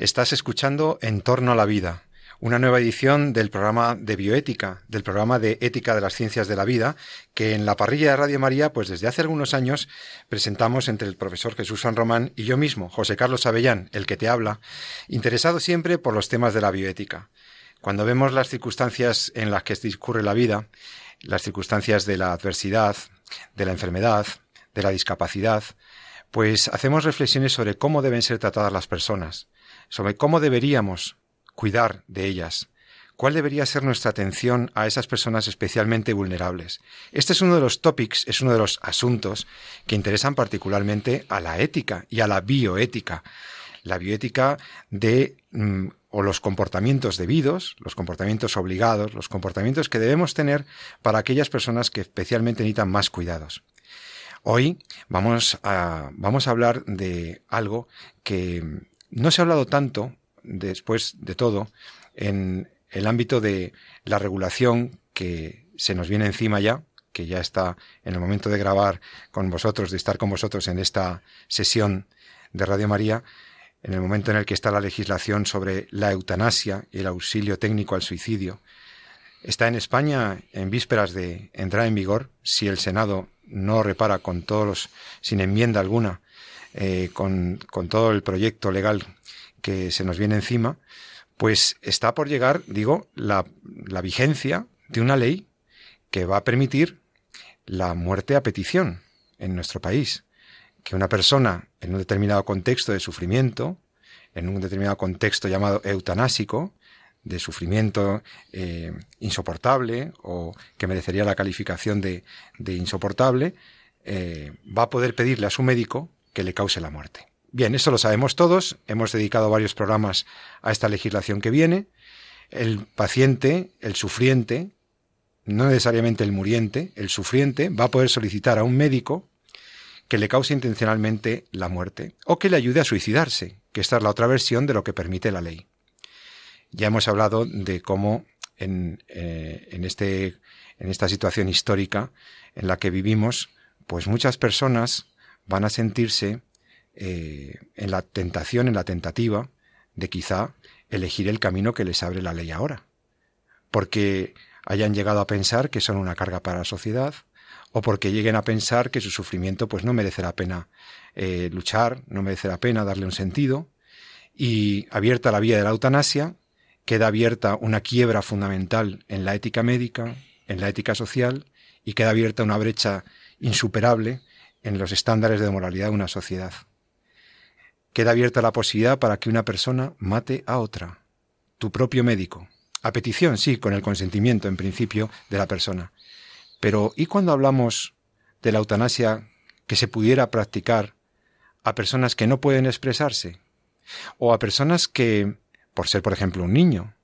Estás escuchando En torno a la vida, una nueva edición del programa de bioética, del programa de ética de las ciencias de la vida, que en la parrilla de Radio María, pues desde hace algunos años, presentamos entre el profesor Jesús San Román y yo mismo, José Carlos Avellán, el que te habla, interesado siempre por los temas de la bioética. Cuando vemos las circunstancias en las que discurre la vida, las circunstancias de la adversidad, de la enfermedad, de la discapacidad, pues hacemos reflexiones sobre cómo deben ser tratadas las personas, sobre cómo deberíamos cuidar de ellas, cuál debería ser nuestra atención a esas personas especialmente vulnerables. Este es uno de los topics, es uno de los asuntos que interesan particularmente a la ética y a la bioética. La bioética de mm, o los comportamientos debidos, los comportamientos obligados, los comportamientos que debemos tener para aquellas personas que especialmente necesitan más cuidados. Hoy vamos a, vamos a hablar de algo que no se ha hablado tanto, después de todo, en el ámbito de la regulación que se nos viene encima ya, que ya está en el momento de grabar con vosotros, de estar con vosotros en esta sesión de Radio María, en el momento en el que está la legislación sobre la eutanasia y el auxilio técnico al suicidio. Está en España en vísperas de entrar en vigor, si el Senado no repara con todos los, sin enmienda alguna, eh, con, con todo el proyecto legal que se nos viene encima, pues está por llegar, digo, la, la vigencia de una ley que va a permitir la muerte a petición en nuestro país. Que una persona en un determinado contexto de sufrimiento, en un determinado contexto llamado eutanásico, de sufrimiento eh, insoportable o que merecería la calificación de, insoportable, eh, va a poder pedirle a su médico que le cause la muerte. Bien, esto lo sabemos todos, hemos dedicado varios programas a esta legislación que viene. El paciente, el sufriente, no necesariamente el muriente, el sufriente va a poder solicitar a un médico que le cause intencionalmente la muerte o que le ayude a suicidarse, que esta es la otra versión de lo que permite la ley. Ya hemos hablado de cómo en, eh, en, este, en esta situación histórica en la que vivimos, pues muchas personas van a sentirse eh, en la tentación, en la tentativa de quizá elegir el camino que les abre la ley ahora, porque hayan llegado a pensar que son una carga para la sociedad, o porque lleguen a pensar que su sufrimiento pues no merece la pena eh, luchar, no merece la pena darle un sentido, y abierta la vía de la eutanasia, queda abierta una quiebra fundamental en la ética médica, en la ética social, y queda abierta una brecha insuperable en los estándares de moralidad de una sociedad. Queda abierta la posibilidad para que una persona mate a otra, tu propio médico, a petición, sí, con el consentimiento, en principio, de la persona. Pero, ¿y cuando hablamos de la eutanasia que se pudiera practicar a personas que no pueden expresarse? O a personas que por ser, por ejemplo, un niño,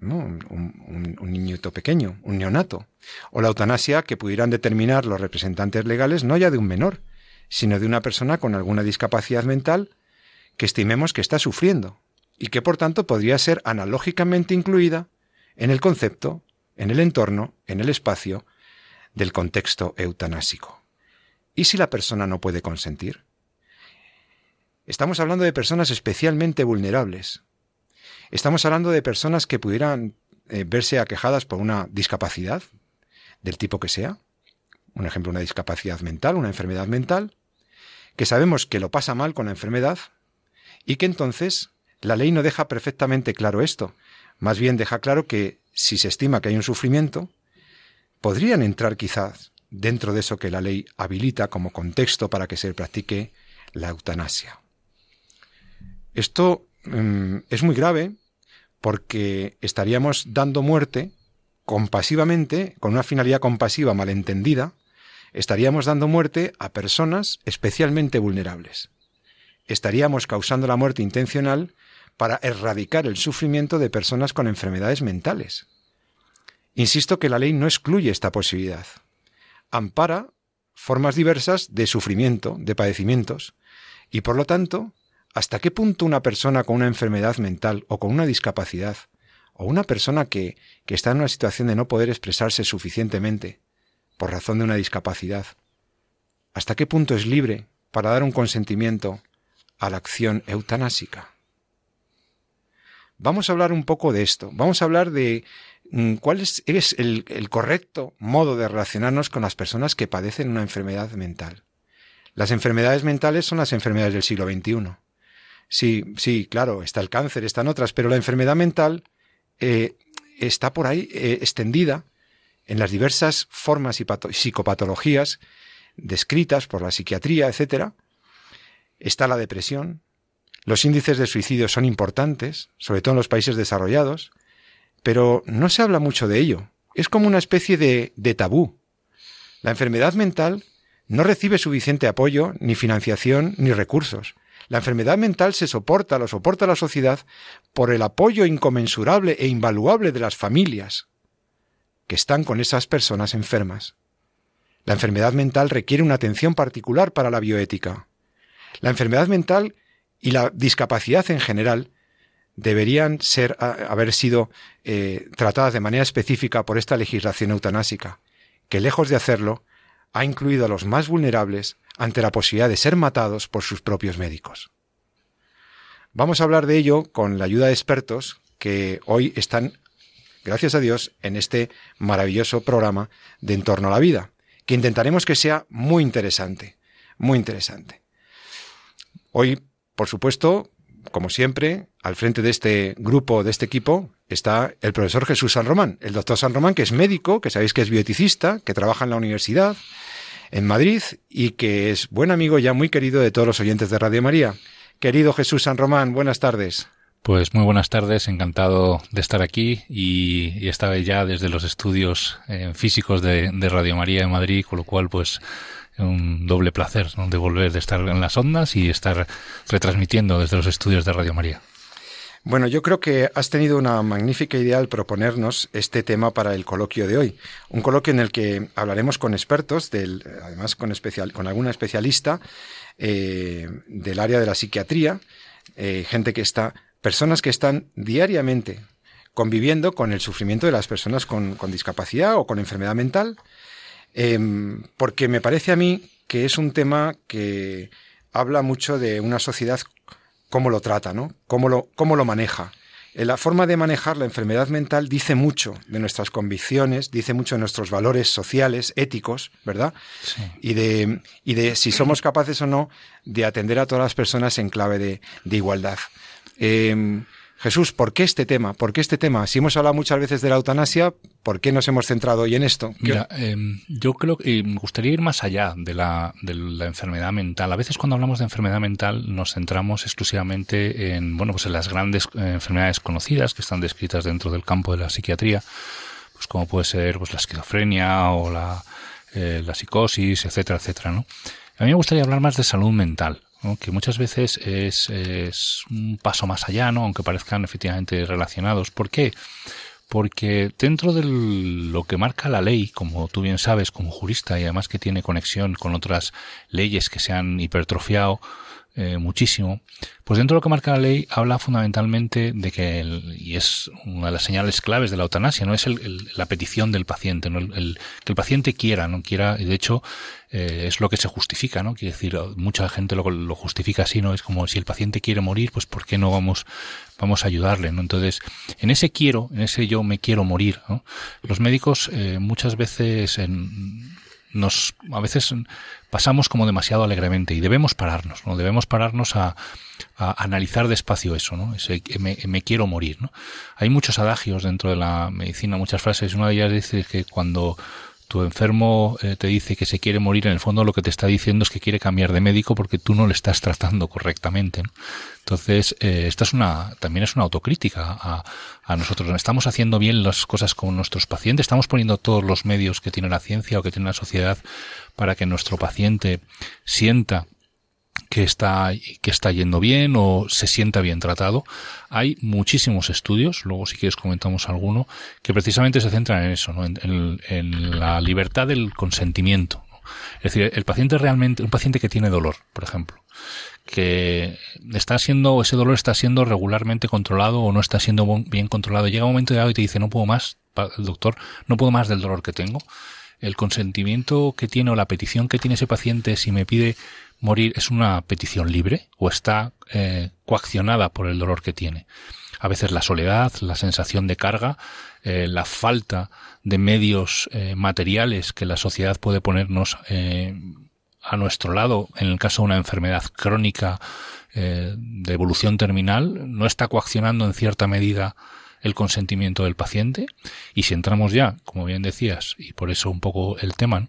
un, un, un, niñito pequeño, un neonato, o la eutanasia que pudieran determinar los representantes legales no ya de un menor, sino de una persona con alguna discapacidad mental que estimemos que está sufriendo y que por tanto podría ser analógicamente incluida en el concepto, en el entorno, en el espacio del contexto eutanásico. ¿Y si la persona no puede consentir? Estamos hablando de personas especialmente vulnerables, Estamos hablando de personas que pudieran eh, verse aquejadas por una discapacidad, del tipo que sea, un ejemplo, una discapacidad mental, una enfermedad mental, que sabemos que lo pasa mal con la enfermedad y que entonces la ley no deja perfectamente claro esto, más bien deja claro que si se estima que hay un sufrimiento, podrían entrar quizás dentro de eso que la ley habilita como contexto para que se practique la eutanasia. Esto es muy grave porque estaríamos dando muerte compasivamente, con una finalidad compasiva malentendida, estaríamos dando muerte a personas especialmente vulnerables. Estaríamos causando la muerte intencional para erradicar el sufrimiento de personas con enfermedades mentales. Insisto que la ley no excluye esta posibilidad. Ampara formas diversas de sufrimiento, de padecimientos, y por lo tanto, ¿hasta qué punto una persona con una enfermedad mental o con una discapacidad, o una persona que, que está en una situación de no poder expresarse suficientemente por razón de una discapacidad, ¿hasta qué punto es libre para dar un consentimiento a la acción eutanásica? Vamos a hablar un poco de esto. Vamos a hablar de mm, cuál es, el, el, correcto modo de relacionarnos con las personas que padecen una enfermedad mental. Las enfermedades mentales son las enfermedades del siglo XXI. Sí, sí, claro, está el cáncer, están otras, pero la enfermedad mental eh, está por ahí eh, extendida en las diversas formas y psicopatologías descritas por la psiquiatría, etc. Está la depresión, los índices de suicidio son importantes, sobre todo en los países desarrollados, pero no se habla mucho de ello. Es como una especie de, de tabú. La enfermedad mental no recibe suficiente apoyo, ni financiación, ni recursos. La enfermedad mental se soporta, lo soporta la sociedad, por el apoyo inconmensurable e invaluable de las familias que están con esas personas enfermas. La enfermedad mental requiere una atención particular para la bioética. La enfermedad mental y la discapacidad en general deberían ser, haber sido eh, tratadas de manera específica por esta legislación eutanásica, que lejos de hacerlo, ha incluido a los más vulnerables ante la posibilidad de ser matados por sus propios médicos. Vamos a hablar de ello con la ayuda de expertos que hoy están, gracias a Dios, en este maravilloso programa de Entorno a la Vida, que intentaremos que sea muy interesante, muy interesante. Hoy por supuesto, como siempre, al frente de este grupo, de este equipo, está el profesor Jesús San Román, el doctor San Román, que es médico, que sabéis que es bioeticista, que trabaja en la universidad en Madrid y que es buen amigo ya muy querido de todos los oyentes de Radio María. Querido Jesús San Román, buenas tardes. Pues muy buenas tardes, encantado de estar aquí y, y estaba ya desde los estudios eh, físicos de, de Radio María en Madrid, con lo cual pues un doble placer de volver de estar en las ondas y estar retransmitiendo desde los estudios de Radio María. Bueno, yo creo que has tenido una magnífica idea al proponernos este tema para el coloquio de hoy. Un coloquio en el que hablaremos con expertos, del, además con, especial, con alguna especialista eh, del área de la psiquiatría, eh, gente que está, personas que están diariamente conviviendo con el sufrimiento de las personas con, con discapacidad o con enfermedad mental, Em, porque me parece a mí que es un tema que habla mucho de una sociedad, cómo lo trata, ¿no? Cómo lo, cómo lo maneja. Eh, la forma de manejar la enfermedad mental dice mucho de nuestras convicciones, dice mucho de nuestros valores sociales, éticos, ¿verdad? Y, de, y de si somos capaces o no de atender a todas las personas en clave de, de igualdad. Eh, Jesús, ¿por qué este tema? ¿Por qué este tema? Si hemos hablado muchas veces de la eutanasia, ¿por qué nos hemos centrado hoy en esto? Mira, em, yo creo que me gustaría ir más allá de la, de la enfermedad mental. A veces cuando hablamos de enfermedad mental nos centramos exclusivamente en, bueno, pues en las grandes eh, enfermedades conocidas que están descritas dentro del campo de la psiquiatría, pues como puede ser pues la esquizofrenia o la, eh, la psicosis, etcétera, etcétera, ¿no? A mí me gustaría hablar más de salud mental que muchas veces es, es, un paso más allá, ¿no? aunque parezcan efectivamente relacionados. ¿Por qué? Porque dentro de lo que marca la ley, como tú bien sabes como jurista y además que tiene conexión con otras leyes que se han hipertrofiado, eh, muchísimo, pues dentro de lo que marca la ley habla fundamentalmente de que, y es una de las señales claves de la eutanasia, no es el, la petición del paciente, ¿no? El, que el paciente quiera, no quiera, y de hecho eh, es lo que se justifica, ¿no? Quiere decir, mucha gente lo, lo, justifica así, ¿no? Es como si el paciente quiere morir, pues ¿por qué no vamos, vamos a ayudarle, ¿no? Entonces, en ese quiero, en ese yo me quiero morir. Los médicos eh, muchas veces en, nos a veces pasamos como demasiado alegremente y debemos pararnos, ¿no? Debemos pararnos a, analizar despacio eso, ¿no? Ese, me, me, quiero morir, ¿no? Hay muchos adagios dentro de la medicina, muchas frases. Una de ellas dice que cuando tu enfermo eh, te dice que se quiere morir, en el fondo lo que te está diciendo es que quiere cambiar de médico porque tú no le estás tratando correctamente. Entonces, eh, esta es una, también es una autocrítica a, a nosotros. ¿Estamos haciendo bien las cosas con nuestros pacientes? ¿Estamos poniendo todos los medios que tiene la ciencia o que tiene la sociedad para que nuestro paciente sienta que está, que está yendo bien o se sienta bien tratado. Hay muchísimos estudios, luego si quieres comentamos alguno, que precisamente se centran en eso, ¿no? en, la libertad del consentimiento. Es decir, el paciente realmente, un paciente que tiene dolor, por ejemplo, que está siendo, ese dolor está siendo regularmente controlado o no está siendo bien controlado. Llega un momento de algo y te dice, no puedo más, doctor, no puedo más del dolor que tengo. El consentimiento que tiene o la petición que tiene ese paciente si me pide morir es una petición libre o está eh, coaccionada por el dolor que tiene. A veces la soledad, la sensación de carga, eh, la falta de medios eh, materiales que la sociedad puede ponernos a nuestro lado, en el caso de una enfermedad crónica de evolución terminal, no está coaccionando en cierta medida el consentimiento del paciente y si entramos ya, como bien decías, y por eso un poco el tema,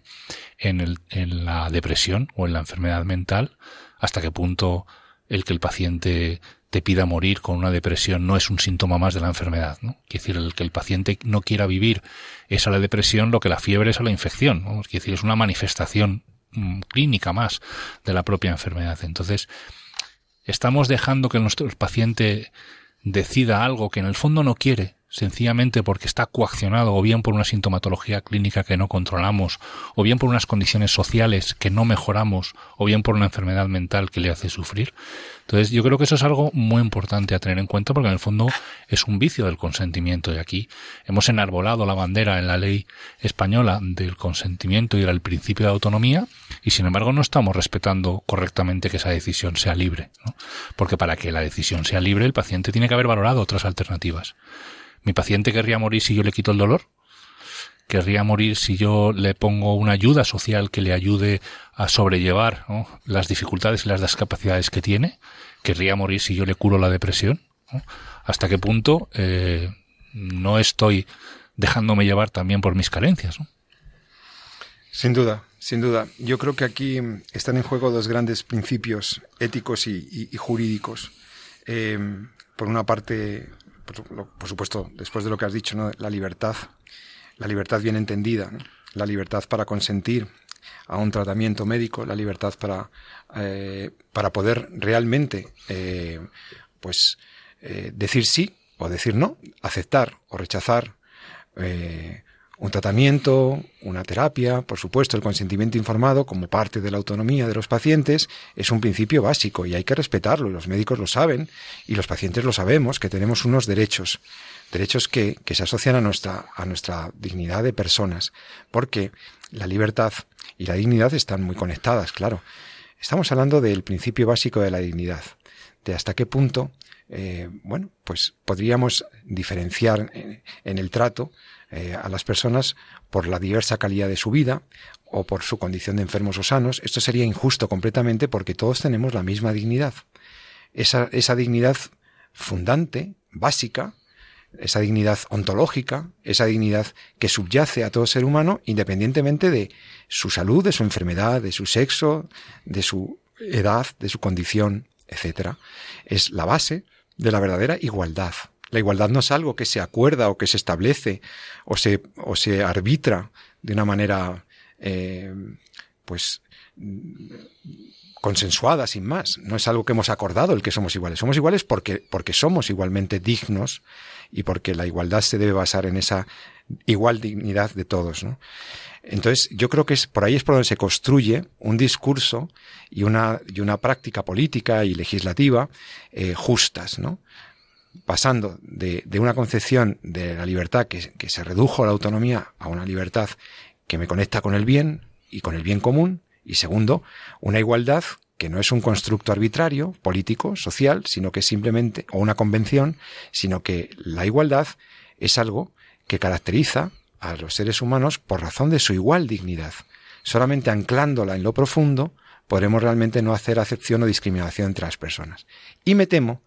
en, la depresión o en la enfermedad mental, hasta qué punto el que el paciente te pida morir con una depresión no es un síntoma más de la enfermedad, ¿no? Quiere decir, el que el paciente no quiera vivir es a la depresión lo que la fiebre es a la infección, ¿no? Quiere decir, es una manifestación mm, clínica más de la propia enfermedad. Entonces, estamos dejando que nuestro paciente decida algo que en el fondo no quiere, sencillamente porque está coaccionado o bien por una sintomatología clínica que no controlamos, o bien por unas condiciones sociales que no mejoramos, o bien por una enfermedad mental que le hace sufrir. Entonces yo creo que eso es algo muy importante a tener en cuenta porque en el fondo es un vicio del consentimiento y aquí hemos enarbolado la bandera en la ley española del consentimiento y del principio de autonomía y sin embargo no estamos respetando correctamente que esa decisión sea libre, porque para que la decisión sea libre el paciente tiene que haber valorado otras alternativas. ¿Mi paciente querría morir si yo le quito el dolor? ¿Querría morir si yo le pongo una ayuda social que le ayude a sobrellevar las dificultades y las discapacidades que tiene? ¿Querría morir si yo le curo la depresión? ¿Hasta qué punto eh, no estoy dejándome llevar también por mis carencias? Sin duda, sin duda. Yo creo que aquí están en juego dos grandes principios éticos y, jurídicos. Eh, por una parte, por, supuesto, después de lo que has dicho, ¿no? la libertad, la libertad bien entendida, la libertad para consentir a un tratamiento médico, la libertad para, eh, para poder realmente eh, pues eh, decir sí o decir no, aceptar o rechazar un tratamiento, una terapia, por supuesto, el consentimiento informado como parte de la autonomía de los pacientes es un principio básico y hay que respetarlo. Los médicos lo saben y los pacientes lo sabemos, que tenemos unos derechos, derechos que, que se asocian a nuestra, a nuestra dignidad de personas, porque la libertad y la dignidad están muy conectadas, claro. Estamos hablando del principio básico de la dignidad, de hasta qué punto, eh, bueno, pues podríamos diferenciar en el trato eh, a las personas por la diversa calidad de su vida o por su condición de enfermos o sanos. Esto sería injusto completamente porque todos tenemos la misma dignidad. Esa, esa dignidad fundante, básica, esa dignidad ontológica, esa dignidad que subyace a todo ser humano independientemente de su salud, de su enfermedad, de su sexo, de su edad, de su condición, etc. Es la base de la verdadera igualdad. La igualdad no es algo que se acuerda o que se establece o se, o se arbitra de una manera, eh, pues, consensuada sin más. No es algo que hemos acordado el que somos iguales. Somos iguales porque, porque somos igualmente dignos y porque la igualdad se debe basar en esa igual dignidad de todos. ¿no? Entonces, yo creo que es, por ahí es por donde se construye un discurso y una, y una práctica política y legislativa eh, justas, ¿no? pasando de, una concepción de la libertad que, que se redujo a la autonomía a una libertad que me conecta con el bien y con el bien común, y segundo, una igualdad que no es un constructo arbitrario, político, social, sino que simplemente, o una convención, sino que la igualdad es algo que caracteriza a los seres humanos por razón de su igual dignidad. Solamente anclándola en lo profundo, podremos realmente no hacer acepción o discriminación entre las personas. Y me temo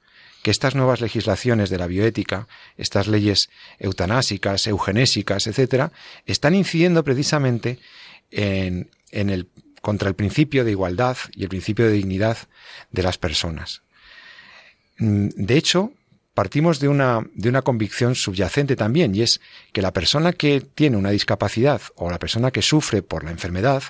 que estas nuevas legislaciones de la bioética, estas leyes eutanásicas, eugenésicas, etcétera, están incidiendo precisamente en, en el, contra el principio de igualdad y el principio de dignidad de las personas. Mm, de hecho, partimos de una, de una convicción subyacente también, y es que la persona que tiene una discapacidad o la persona que sufre por la enfermedad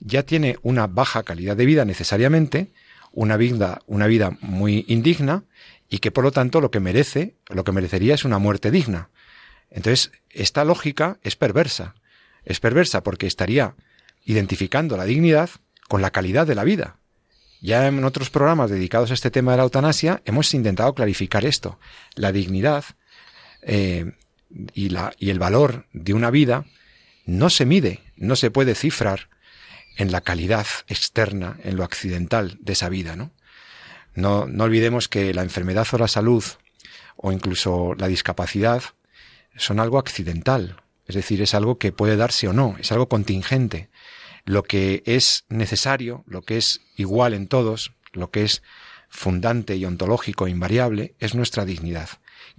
ya tiene una baja calidad de vida necesariamente, una vida, una vida muy indigna y que por lo tanto lo que merece, lo que merecería es una muerte digna. Entonces, esta lógica es perversa. Es perversa porque estaría identificando la dignidad con la calidad de la vida. Ya en otros programas dedicados a este tema de la eutanasia hemos intentado clarificar esto. La dignidad eh, y, el valor de una vida no se mide, no se puede cifrar en la calidad externa, en lo accidental de esa vida, ¿no? No, no olvidemos que la enfermedad o la salud, o incluso la discapacidad, son algo accidental, es decir, es algo que puede darse o no, es algo contingente. Lo que es necesario, lo que es igual en todos, lo que es fundante y ontológico e invariable, es nuestra dignidad,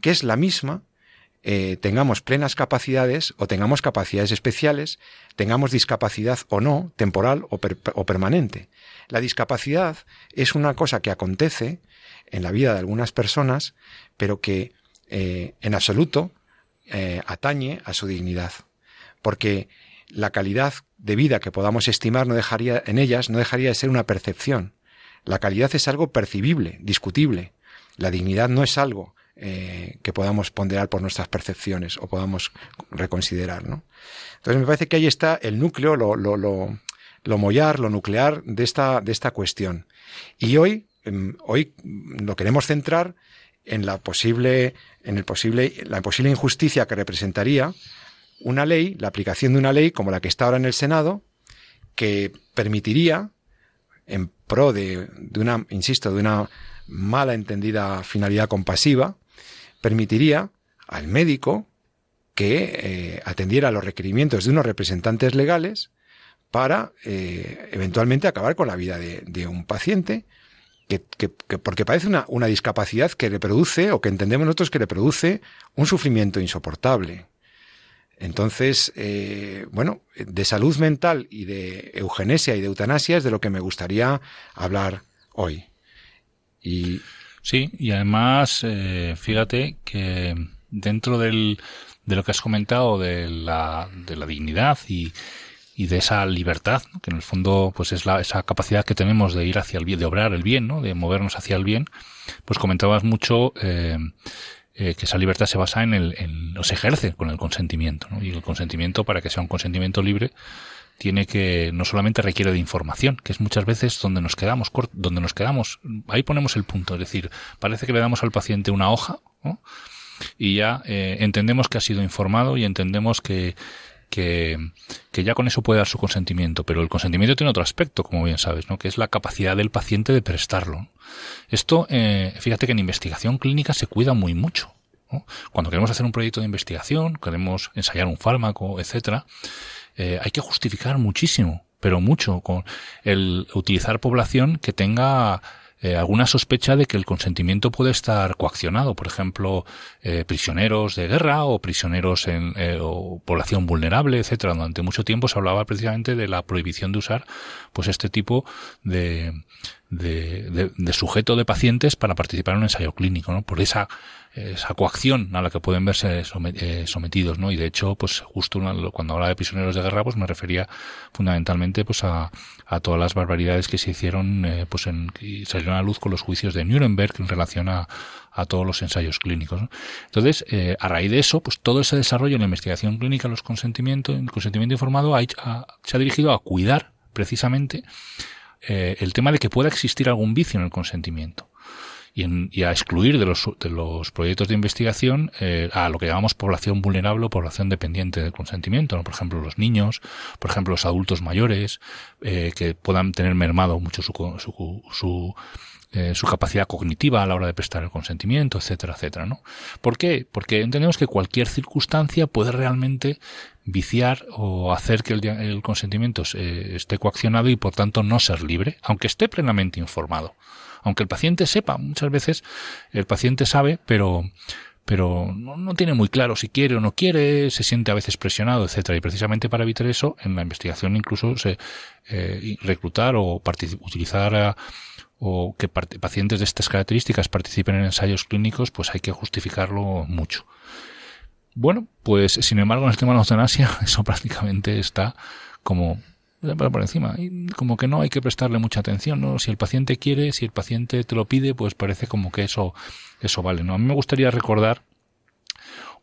que es la misma eh, tengamos plenas capacidades o tengamos capacidades especiales, tengamos discapacidad o no, temporal o, permanente. La discapacidad es una cosa que acontece en la vida de algunas personas, pero que eh, en absoluto eh, atañe a su dignidad. Porque la calidad de vida que podamos estimar no dejaría, en ellas no dejaría de ser una percepción. La calidad es algo percibible, discutible. La dignidad no es algo eh, que podamos ponderar por nuestras percepciones o podamos reconsiderar, ¿no? Entonces me parece que ahí está el núcleo, lo, lo, lo, lo mollar, lo nuclear de esta, de esta cuestión. Y hoy, em, hoy lo queremos centrar en la posible, en el posible, la posible injusticia que representaría una ley, la aplicación de una ley como la que está ahora en el Senado, que permitiría, en pro de, una, insisto, de una mala entendida finalidad compasiva, permitiría al médico que eh, atendiera a los requerimientos de unos representantes legales para eh, eventualmente acabar con la vida de, un paciente que, porque parece una, una, discapacidad que le produce o que entendemos nosotros que le produce un sufrimiento insoportable. Entonces, eh, bueno, de salud mental y de eugenesia y de eutanasia es de lo que me gustaría hablar hoy. Y Sí, y además, eh, fíjate que dentro del, de lo que has comentado de la, de la dignidad y, y de esa libertad, que en el fondo pues es la, esa capacidad que tenemos de ir hacia el bien, de obrar el bien, ¿no? de movernos hacia el bien, pues comentabas mucho eh, eh, que esa libertad se basa en el, en, se ejerce con el consentimiento, ¿no? y el consentimiento para que sea un consentimiento libre, tiene que no solamente requiere de información, que es muchas veces donde nos quedamos, donde nos quedamos, ahí ponemos el punto, es decir, parece que le damos al paciente una hoja y ya eh, entendemos que ha sido informado y entendemos que, que, que, ya con eso puede dar su consentimiento, pero el consentimiento tiene otro aspecto, como bien sabes, ¿no? que es la capacidad del paciente de prestarlo. Esto, eh, fíjate que en investigación clínica se cuida muy mucho. Cuando queremos hacer un proyecto de investigación, queremos ensayar un fármaco, etcétera, eh, hay que justificar muchísimo, pero mucho, con el utilizar población que tenga eh, alguna sospecha de que el consentimiento puede estar coaccionado, por ejemplo, eh, prisioneros de guerra o prisioneros en o población vulnerable, etcétera. Durante mucho tiempo se hablaba precisamente de la prohibición de usar, pues, este tipo de, de, de, sujeto de pacientes para participar en un ensayo clínico, ¿no? Por esa esa coacción a la que pueden verse eh, sometidos, ¿no? Y de hecho, pues justo cuando hablaba de prisioneros de guerra, pues me refería fundamentalmente pues a, todas las barbaridades que se hicieron, eh, pues en, y salieron a luz con los juicios de Nuremberg en relación a, a todos los ensayos clínicos. Entonces, eh, a raíz de eso, pues todo ese desarrollo en la investigación clínica, los consentimientos, el consentimiento informado se ha dirigido a cuidar precisamente el tema de que pueda existir algún vicio en el consentimiento y, a excluir de los, de los proyectos de investigación eh, a lo que llamamos población vulnerable o población dependiente del consentimiento, por ejemplo los niños, por ejemplo los adultos mayores, eh, que puedan tener mermado mucho su, su, su eh, su capacidad cognitiva a la hora de prestar el consentimiento, etcétera, etcétera, ¿no? ¿Por qué? Porque entendemos que cualquier circunstancia puede realmente viciar o hacer que el, el consentimiento esté coaccionado y por tanto no ser libre, aunque esté plenamente informado aunque el paciente sepa, muchas veces el paciente sabe, pero pero no, tiene muy claro si quiere o no quiere, se siente a veces presionado, etcétera. Y precisamente para evitar eso, en la investigación incluso se eh, reclutar o utilizar o que pacientes de estas características participen en ensayos clínicos, pues hay que justificarlo mucho. Bueno, pues sin embargo en el tema de la eutanasia eso prácticamente está como por encima. Y como que no hay que prestarle mucha atención, ¿no? Si el paciente quiere, si el paciente te lo pide, pues parece como que eso, eso vale, ¿no? A mí me gustaría recordar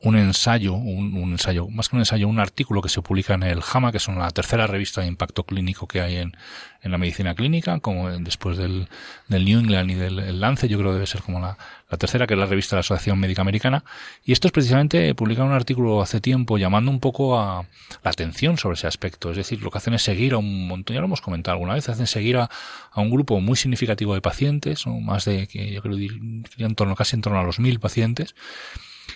un ensayo, un, ensayo, más que un ensayo, un artículo que se publica en el JAMA, que es una tercera revista de impacto clínico que hay en, en la medicina clínica, como después del, del New England y del Lance, yo creo que debe ser como la, la tercera, que es la revista de la Asociación Médica Americana. Y esto es precisamente publicar un artículo hace tiempo llamando un poco a la atención sobre ese aspecto. Es decir, lo que hacen es seguir a un montón, ya lo hemos comentado alguna vez, hacen seguir a, a un grupo muy significativo de pacientes, o más de, yo creo en torno, casi en torno a los mil pacientes,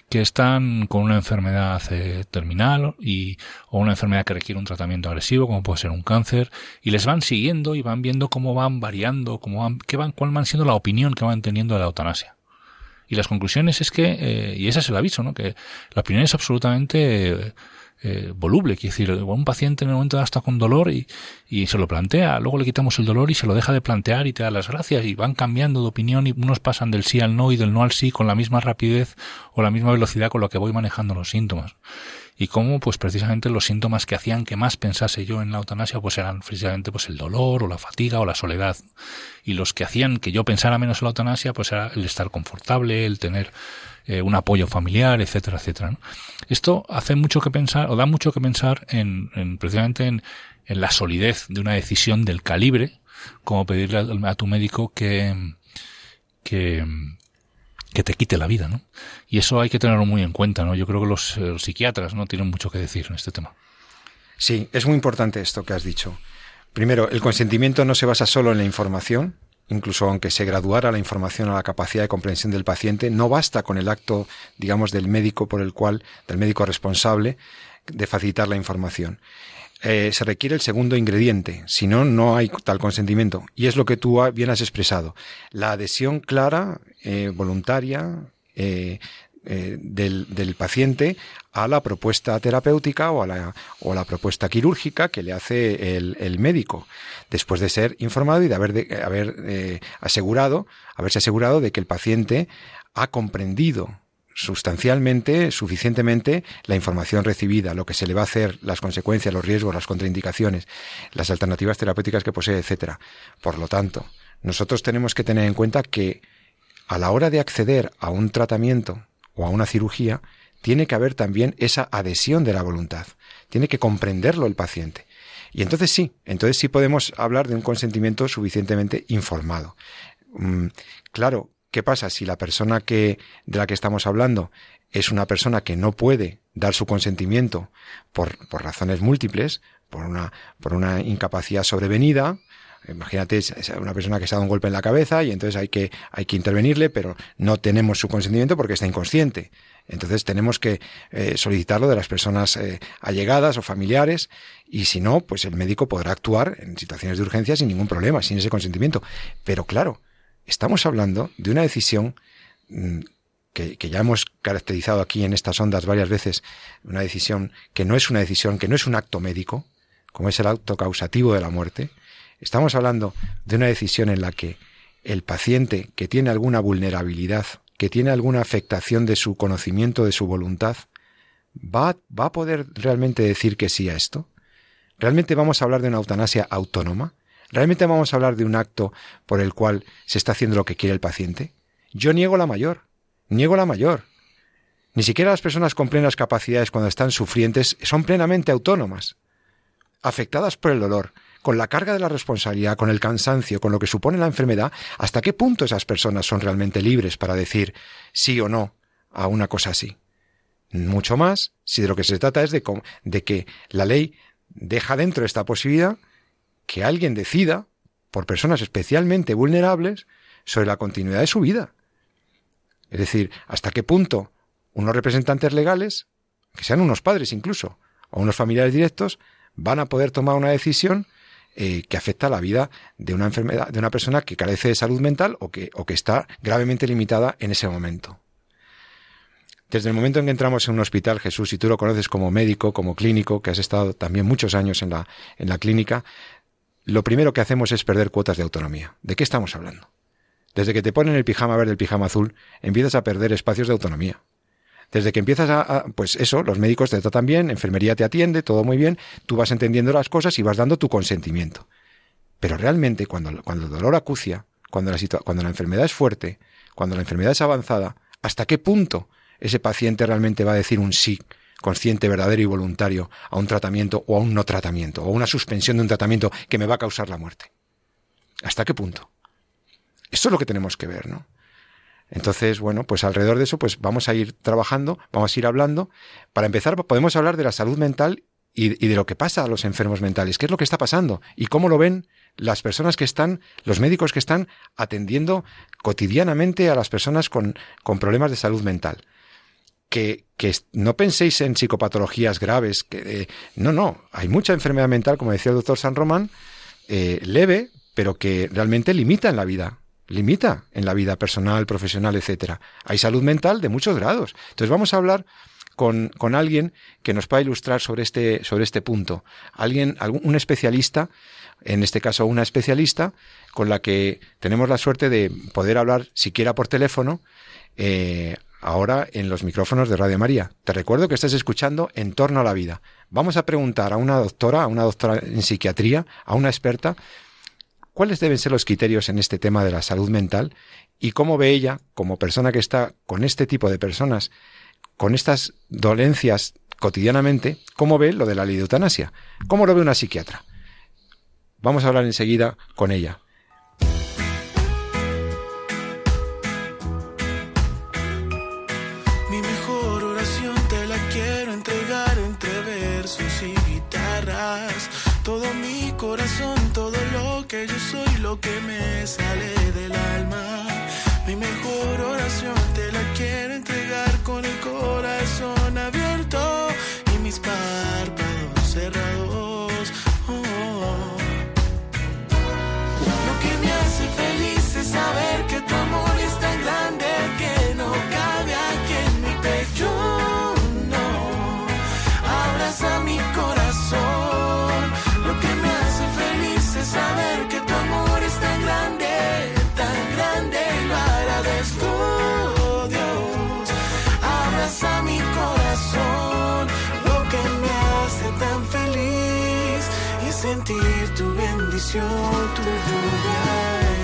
que están con una enfermedad eh, terminal y, o una enfermedad que requiere un tratamiento agresivo, como puede ser un cáncer, y les van siguiendo y van viendo cómo van variando, cómo van, qué van, cuál van siendo la opinión que van teniendo de la eutanasia. Y las conclusiones es que, eh, y ese es el aviso, ¿no? que la opinión es absolutamente eh, voluble. Quiere decir, un paciente en el momento está con dolor y, y se lo plantea, luego le quitamos el dolor y se lo deja de plantear y te da las gracias y van cambiando de opinión y unos pasan del sí al no y del no al sí con la misma rapidez o la misma velocidad con la que voy manejando los síntomas y cómo pues precisamente los síntomas que hacían que más pensase yo en la eutanasia pues eran precisamente pues el dolor o la fatiga o la soledad y los que hacían que yo pensara menos en la eutanasia pues era el estar confortable el tener eh, un apoyo familiar, etcétera, etcétera. Esto hace mucho que pensar, o da mucho que pensar en, en precisamente en, en, la solidez de una decisión del calibre, como pedirle a, a tu médico que, que, que te quite la vida, ¿no? Y eso hay que tenerlo muy en cuenta, ¿no? Yo creo que los, eh, los, psiquiatras no tienen mucho que decir en este tema. Sí, es muy importante esto que has dicho. Primero, el consentimiento no se basa solo en la información, incluso aunque se graduara la información a la capacidad de comprensión del paciente, no basta con el acto, digamos, del médico por el cual, del médico responsable, de facilitar la información. Eh, se requiere el segundo ingrediente, si no, no hay tal consentimiento. Y es lo que tú bien has expresado. La adhesión clara, eh, voluntaria, eh, eh, del, del, paciente a la propuesta terapéutica o a la, o la propuesta quirúrgica que le hace el, el, médico, después de ser informado y de haber, de, haber eh, asegurado, haberse asegurado de que el paciente ha comprendido sustancialmente, suficientemente, la información recibida, lo que se le va a hacer, las consecuencias, los riesgos, las contraindicaciones, las alternativas terapéuticas que posee, etcétera. Por lo tanto, nosotros tenemos que tener en cuenta que a la hora de acceder a un tratamiento o a una cirugía, tiene que haber también esa adhesión de la voluntad. Tiene que comprenderlo el paciente. Y entonces sí, entonces sí podemos hablar de un consentimiento suficientemente informado. Mm, claro, ¿qué pasa si la persona que, de la que estamos hablando es una persona que no puede dar su consentimiento por, por razones múltiples, por una, por una incapacidad sobrevenida, Imagínate, es una persona que se ha dado un golpe en la cabeza y entonces hay que, hay que intervenirle, pero no tenemos su consentimiento porque está inconsciente. Entonces tenemos que eh, solicitarlo de las personas eh, allegadas o familiares y si no, pues el médico podrá actuar en situaciones de urgencia sin ningún problema, sin ese consentimiento. Pero claro, estamos hablando de una decisión mm, que, que, ya hemos caracterizado aquí en estas ondas varias veces, una decisión que no es una decisión, que no es un acto médico, como es el acto causativo de la muerte, Estamos hablando de una decisión en la que el paciente que tiene alguna vulnerabilidad, que tiene alguna afectación de su conocimiento, de su voluntad, ¿va, va a poder realmente decir que sí a esto? ¿Realmente vamos a hablar de una eutanasia autónoma? ¿Realmente vamos a hablar de un acto por el cual se está haciendo lo que quiere el paciente? Yo niego la mayor, niego la mayor. Ni siquiera las personas con plenas capacidades cuando están sufrientes son plenamente autónomas, afectadas por el dolor, con la carga de la responsabilidad, con el cansancio, con lo que supone la enfermedad, hasta qué punto esas personas son realmente libres para decir sí o no a una cosa así. Mucho más si de lo que se trata es de, de que la ley deja dentro esta posibilidad que alguien decida, por personas especialmente vulnerables, sobre la continuidad de su vida. Es decir, hasta qué punto unos representantes legales, que sean unos padres incluso, o unos familiares directos, van a poder tomar una decisión eh, que afecta la vida de una enfermedad, de una persona que carece de salud mental o que, o que está gravemente limitada en ese momento. Desde el momento en que entramos en un hospital, Jesús, y tú lo conoces como médico, como clínico, que has estado también muchos años en la, en la clínica, lo primero que hacemos es perder cuotas de autonomía. ¿De qué estamos hablando? Desde que te ponen el pijama verde, el pijama azul, empiezas a perder espacios de autonomía. Desde que empiezas a, pues eso, los médicos te tratan bien, enfermería te atiende, todo muy bien, tú vas entendiendo las cosas y vas dando tu consentimiento. Pero realmente cuando, el dolor acucia, cuando la, cuando la enfermedad es fuerte, cuando la enfermedad es avanzada, ¿hasta qué punto ese paciente realmente va a decir un sí consciente, verdadero y voluntario a un tratamiento o a un no tratamiento, o a una suspensión de un tratamiento que me va a causar la muerte? ¿Hasta qué punto? Esto es lo que tenemos que ver, ¿no? Entonces, bueno, pues alrededor de eso, pues vamos a ir trabajando, vamos a ir hablando. Para empezar, podemos hablar de la salud mental y, de lo que pasa a los enfermos mentales, qué es lo que está pasando y cómo lo ven las personas que están, los médicos que están atendiendo cotidianamente a las personas con, con problemas de salud mental. Que, que, no penséis en psicopatologías graves, que eh, no, no, hay mucha enfermedad mental, como decía el doctor San Román, eh, leve, pero que realmente limita en la vida limita en la vida personal, profesional, etcétera. Hay salud mental de muchos grados. Entonces vamos a hablar con, con, alguien que nos pueda ilustrar sobre este, sobre este punto. Alguien, algún, un especialista, en este caso una especialista, con la que tenemos la suerte de poder hablar siquiera por teléfono, eh, ahora en los micrófonos de Radio María. Te recuerdo que estás escuchando En torno a la vida. Vamos a preguntar a una doctora, a una doctora en psiquiatría, a una experta, cuáles deben ser los criterios en este tema de la salud mental y cómo ve ella, como persona que está con este tipo de personas, con estas dolencias cotidianamente, cómo ve lo de la ley de eutanasia, cómo lo ve una psiquiatra. Vamos a hablar enseguida con ella. Que me sale sentir tu bendición, tu lluvia.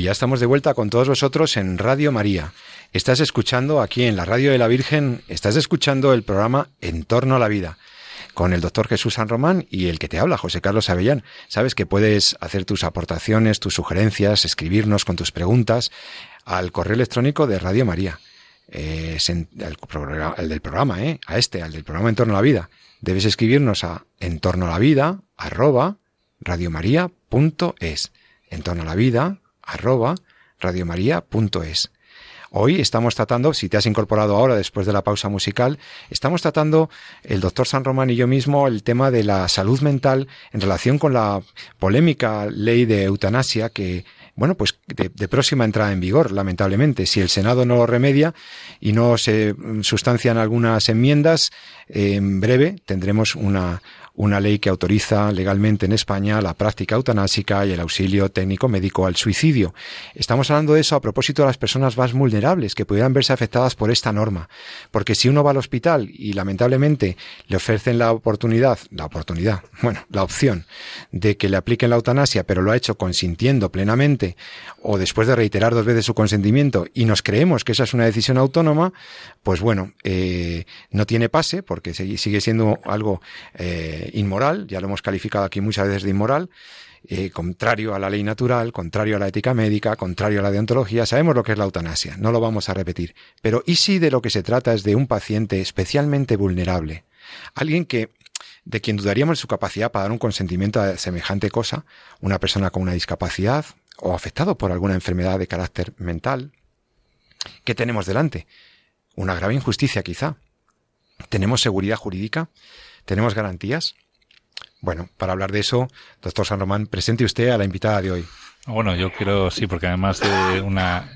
Y ya estamos de vuelta con todos vosotros en Radio María. Estás escuchando aquí en la Radio de la Virgen, estás escuchando el programa En torno a la vida. con el doctor Jesús San Román y el que te habla, José Carlos Avellán. Sabes que puedes hacer tus aportaciones, tus sugerencias, escribirnos con tus preguntas al correo electrónico de Radio María. Eh, el, del programa, ¿eh? a este, al del programa En torno a la vida. Debes escribirnos a entorno a la vida, arroba, radiomaria.es. En torno a la vida, arroba, radiomaria.es. Hoy estamos tratando, si te has incorporado ahora después de la pausa musical, estamos tratando el doctor San Román y yo mismo el tema de la salud mental en relación con la polémica ley de eutanasia que bueno, pues de, próxima entrada en vigor, lamentablemente. Si el Senado no lo remedia y no se sustancian algunas enmiendas, en breve tendremos una, una ley que autoriza legalmente en España la práctica eutanásica y el auxilio técnico médico al suicidio. Estamos hablando de eso a propósito de las personas más vulnerables que pudieran verse afectadas por esta norma. Porque si uno va al hospital y lamentablemente le ofrecen la oportunidad, la oportunidad, bueno, la opción de que le apliquen la eutanasia, pero lo ha hecho consintiendo plenamente o después de reiterar dos veces su consentimiento y nos creemos que esa es una decisión autónoma, pues bueno, eh, no tiene pase porque sigue siendo algo eh, inmoral, ya lo hemos calificado aquí muchas veces de inmoral, eh, contrario a la ley natural, contrario a la ética médica, contrario a la deontología, sabemos lo que es la eutanasia, no lo vamos a repetir. Pero ¿y si de lo que se trata es de un paciente especialmente vulnerable? Alguien que de quien dudaríamos su capacidad para dar un consentimiento a semejante cosa, una persona con una discapacidad o afectado por alguna enfermedad de carácter mental. ¿Qué tenemos delante? Una grave injusticia quizá. ¿Tenemos seguridad jurídica? ¿Tenemos garantías? Bueno, para hablar de eso, doctor San Román, presente usted a la invitada de hoy. Bueno, yo quiero, sí, porque además de una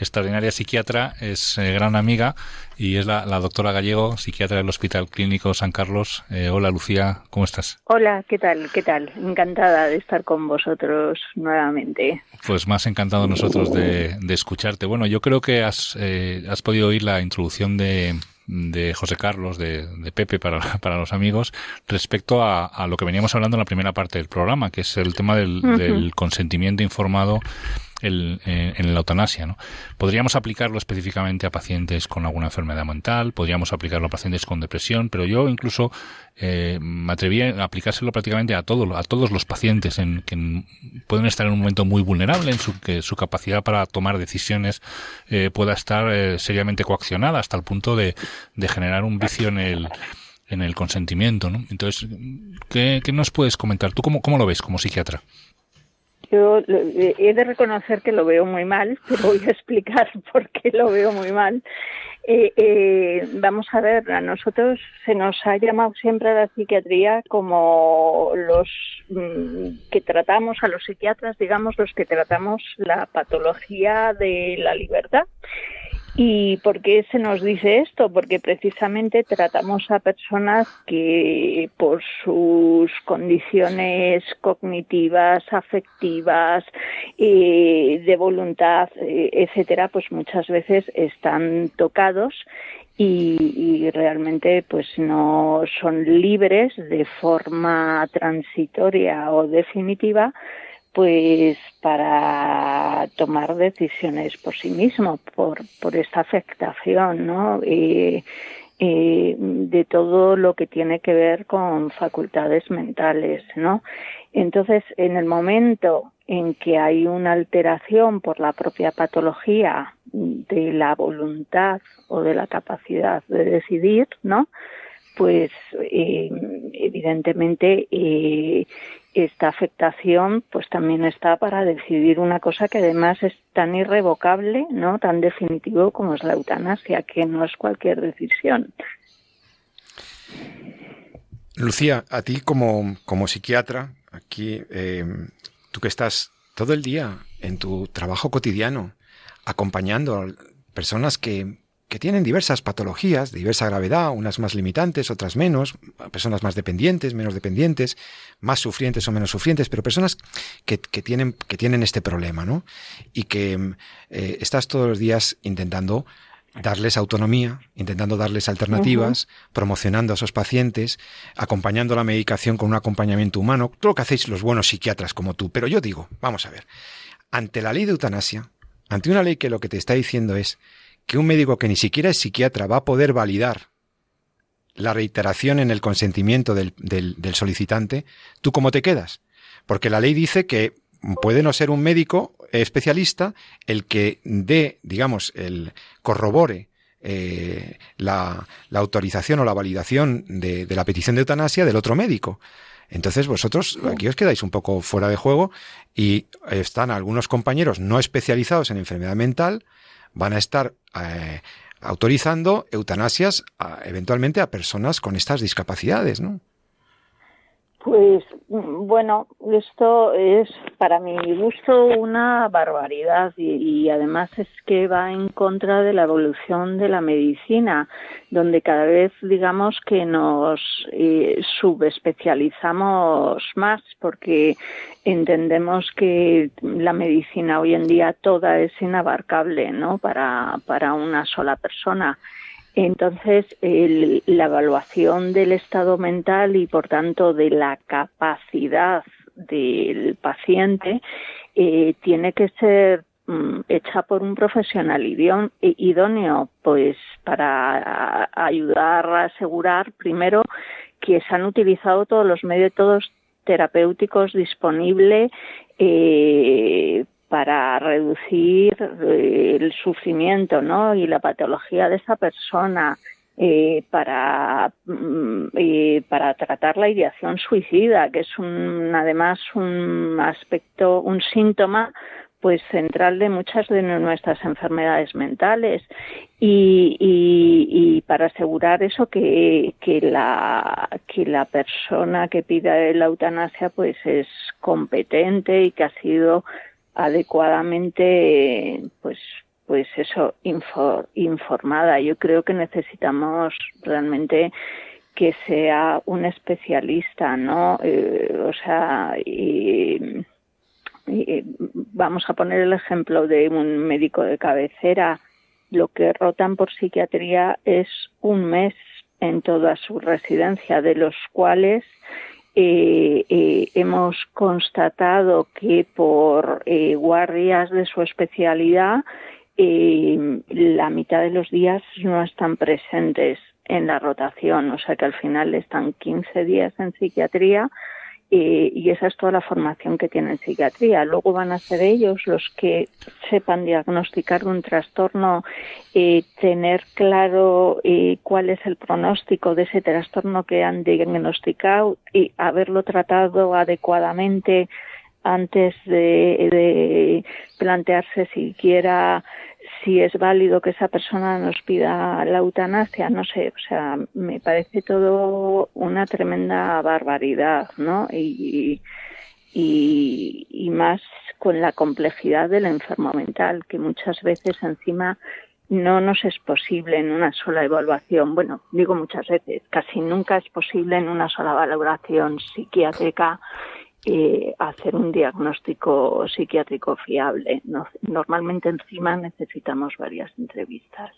extraordinaria psiquiatra, es eh, gran amiga y es la, doctora Gallego, psiquiatra del Hospital Clínico San Carlos. Eh, hola Lucía, ¿cómo estás? Hola, ¿qué tal? ¿Qué tal? Encantada de estar con vosotros nuevamente. Pues más encantado nosotros de, escucharte. Bueno, yo creo que has, eh, has podido oír la introducción de, de José Carlos, de, de Pepe para, para, los amigos, respecto a, a, lo que veníamos hablando en la primera parte del programa, que es el tema del, del consentimiento informado el, eh, en la eutanasia. ¿no? Podríamos aplicarlo específicamente a pacientes con alguna enfermedad mental, podríamos aplicarlo a pacientes con depresión, pero yo incluso eh, me atreví a aplicárselo prácticamente a, todo, a todos los pacientes en, que pueden estar en un momento muy vulnerable, en su, que su capacidad para tomar decisiones eh, pueda estar eh, seriamente coaccionada hasta el punto de, de generar un vicio en el en el consentimiento, ¿no? Entonces, ¿qué, ¿qué, nos puedes comentar? ¿Tú cómo, cómo lo ves como psiquiatra? Yo eh, he de reconocer que lo veo muy mal, pero voy a explicar por qué lo veo muy mal. Eh, eh, vamos a ver, a nosotros se nos ha llamado siempre a la psiquiatría como los mm, que tratamos, a los psiquiatras, digamos, los que tratamos la patología de la libertad. ¿Y por qué se nos dice esto? Porque precisamente tratamos a personas que por sus condiciones cognitivas, afectivas, eh, de voluntad, eh, etcétera, pues muchas veces están tocados y, y, realmente pues no son libres de forma transitoria o definitiva pues para tomar decisiones por sí mismo, por, por esta afectación, ¿no? Eh, de todo lo que tiene que ver con facultades mentales, ¿no? Entonces, en el momento en que hay una alteración por la propia patología de la voluntad o de la capacidad de decidir, ¿no? Pues eh, evidentemente eh, esta afectación pues también está para decidir una cosa que además es tan irrevocable, ¿no? tan definitivo como es la eutanasia, que no es cualquier decisión. Lucía, a ti como, como psiquiatra, aquí, eh, tú que estás todo el día en tu trabajo cotidiano, acompañando a personas que que tienen diversas patologías de diversa gravedad, unas más limitantes, otras menos, personas más dependientes, menos dependientes, más sufrientes o menos sufrientes, pero personas que, tienen, que tienen este problema, ¿no? Y que eh, estás todos los días intentando darles autonomía, intentando darles alternativas, promocionando a esos pacientes, acompañando la medicación con un acompañamiento humano, todo lo que hacéis los buenos psiquiatras como tú. Pero yo digo, vamos a ver, ante la ley de eutanasia, ante una ley que lo que te está diciendo es que un médico que ni siquiera es psiquiatra va a poder validar la reiteración en el consentimiento del, solicitante, ¿tú cómo te quedas? Porque la ley dice que puede no ser un médico especialista el que dé, digamos, el corrobore eh, la, la, autorización o la validación de, de, la petición de eutanasia del otro médico. Entonces vosotros aquí os quedáis un poco fuera de juego y están algunos compañeros no especializados en enfermedad mental, van a estar eh, autorizando eutanasias eventualmente a personas con estas discapacidades, ¿no? Pues bueno, esto es para mi gusto una barbaridad y, además es que va en contra de la evolución de la medicina, donde cada vez digamos que nos eh, subespecializamos más porque entendemos que la medicina hoy en día toda es inabarcable, ¿no? Para, para una sola persona. Entonces, la evaluación del estado mental y, por tanto, de la capacidad del paciente eh, tiene que ser mm, hecha por un profesional idóneo, pues para ayudar a asegurar primero que se han utilizado todos los métodos terapéuticos disponibles eh, para reducir eh, el sufrimiento ¿no? y la patología de esa persona, eh, para, mm, eh, para tratar la ideación suicida, que es un, además un aspecto, un síntoma pues central de muchas de nuestras enfermedades mentales y, y, para asegurar eso que, que la que la persona que pida la eutanasia pues es competente y que ha sido adecuadamente, pues, pues eso, informada. Yo creo que necesitamos realmente que sea un especialista, ¿no? Eh, o sea, y, vamos a poner el ejemplo de un médico de cabecera. Lo que rotan por psiquiatría es un mes en toda su residencia, de los cuales eh, eh, hemos constatado que por eh, guardias de su especialidad eh, la mitad de los días no están presentes en la rotación, o sea que al final están 15 días en psiquiatría eh, y esa es toda la formación que tienen psiquiatría. Luego van a ser ellos los que sepan diagnosticar un trastorno, eh, tener claro eh, cuál es el pronóstico de ese trastorno que han diagnosticado y haberlo tratado adecuadamente antes de plantearse siquiera si es válido que esa persona nos pida la eutanasia, no sé, o sea, me parece todo una tremenda barbaridad, ¿no? Y, y, y más con la complejidad del enfermo mental, que muchas veces encima no nos es posible en una sola evaluación, bueno, digo muchas veces, casi nunca es posible en una sola valoración psiquiátrica eh, hacer un diagnóstico psiquiátrico fiable. normalmente encima necesitamos varias entrevistas.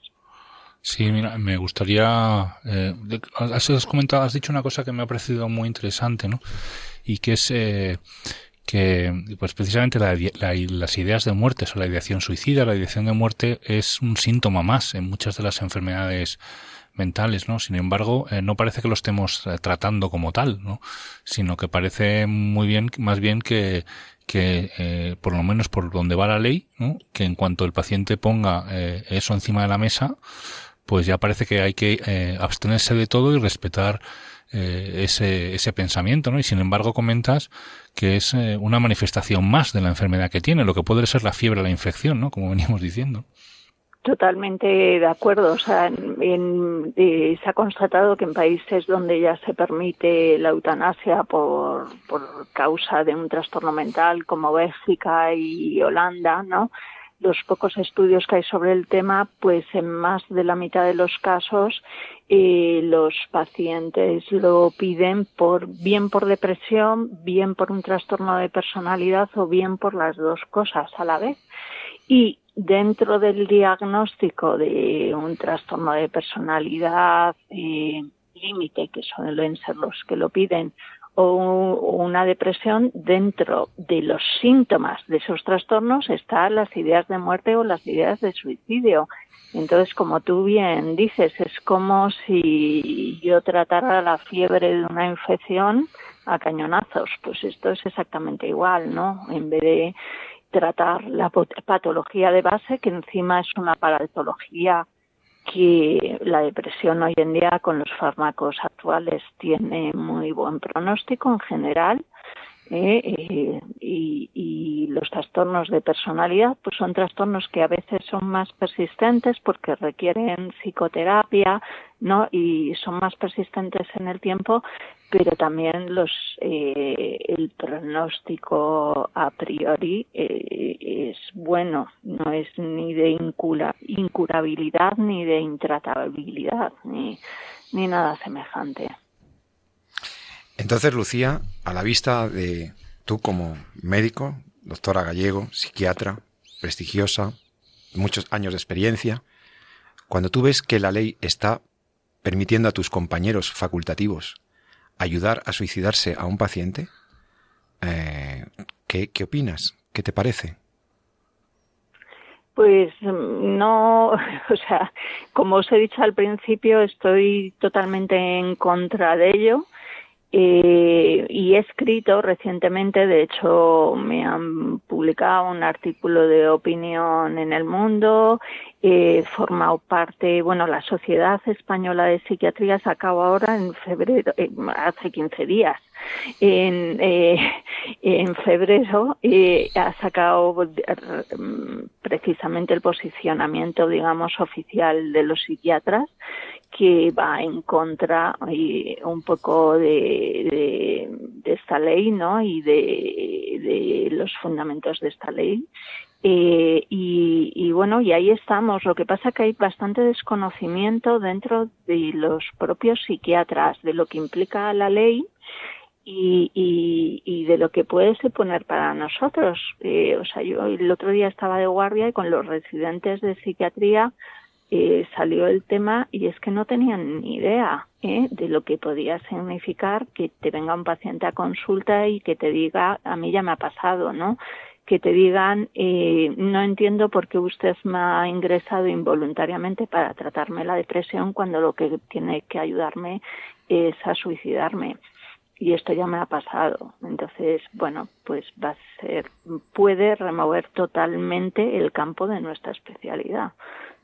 Sí, mira, me gustaría, eh, has, comentado, has dicho una cosa que me ha parecido muy interesante, ¿no? Y que es eh, que, pues precisamente las ideas de muerte, o la ideación suicida, la ideación de muerte es un síntoma más en muchas de las enfermedades mentales, ¿no? Sin embargo, eh, no parece que lo estemos eh, tratando como tal, ¿no? Sino que parece muy bien, más bien que, que eh, por lo menos por donde va la ley, ¿no? Que en cuanto el paciente ponga eso encima de la mesa, pues ya parece que hay que abstenerse de todo y respetar ese, ese pensamiento, ¿no? Y sin embargo comentas que es una manifestación más de la enfermedad que tiene, lo que puede ser la fiebre, la infección, ¿no? Como veníamos diciendo. Totalmente de acuerdo. O sea, en, se ha constatado que en países donde ya se permite la eutanasia por, por causa de un trastorno mental, como Bélgica y Holanda, ¿no? Los pocos estudios que hay sobre el tema, pues en más de la mitad de los casos eh, los pacientes lo piden por bien por depresión, bien por un trastorno de personalidad o bien por las dos cosas a la vez. Y dentro del diagnóstico de un trastorno de personalidad eh, límite, que suelen ser los que lo piden, o una depresión, dentro de los síntomas de esos trastornos están las ideas de muerte o las ideas de suicidio. Entonces, como tú bien dices, es como si yo tratara la fiebre de una infección a cañonazos. Pues esto es exactamente igual, ¿no? En vez de tratar la patología de base, que encima es una patología que la depresión hoy en día con los fármacos actuales tiene muy buen pronóstico en general ¿eh? Eh, y, y, los trastornos de personalidad pues son trastornos que a veces son más persistentes porque requieren psicoterapia no y son más persistentes en el tiempo pero también los eh, el pronóstico a priori es bueno no es ni de incura, incurabilidad ni de intratabilidad ni ni nada semejante entonces, Lucía, a la vista de tú como médico, doctora gallego, psiquiatra, prestigiosa, muchos años de experiencia, cuando tú ves que la ley está permitiendo a tus compañeros facultativos ayudar a suicidarse a un paciente, eh, ¿qué, ¿qué opinas? ¿Qué te parece? Pues no, o sea, como os he dicho al principio, estoy totalmente en contra de ello. Eh, y he escrito recientemente, de hecho me han publicado un artículo de opinión en el mundo, he formado parte, bueno, la Sociedad Española de Psiquiatría sacado ahora en febrero, eh, hace 15 días, en, eh, en febrero eh, ha sacado precisamente el posicionamiento, digamos, oficial de los psiquiatras que va en contra y un poco de, esta ley, ¿no? Y de, de, los fundamentos de esta ley. Eh, y, y, bueno, y ahí estamos. Lo que pasa es que hay bastante desconocimiento dentro de los propios psiquiatras de lo que implica la ley y, y, y de lo que puede suponer para nosotros. Eh, o sea, yo el otro día estaba de guardia y con los residentes de psiquiatría eh, salió el tema y es que no tenían ni idea ¿eh? de lo que podía significar que te venga un paciente a consulta y que te diga, a mí ya me ha pasado, ¿no? Que te digan, eh, no entiendo por qué usted me ha ingresado involuntariamente para tratarme la depresión cuando lo que tiene que ayudarme es a suicidarme y esto ya me ha pasado. Entonces, bueno, pues va a ser, puede remover totalmente el campo de nuestra especialidad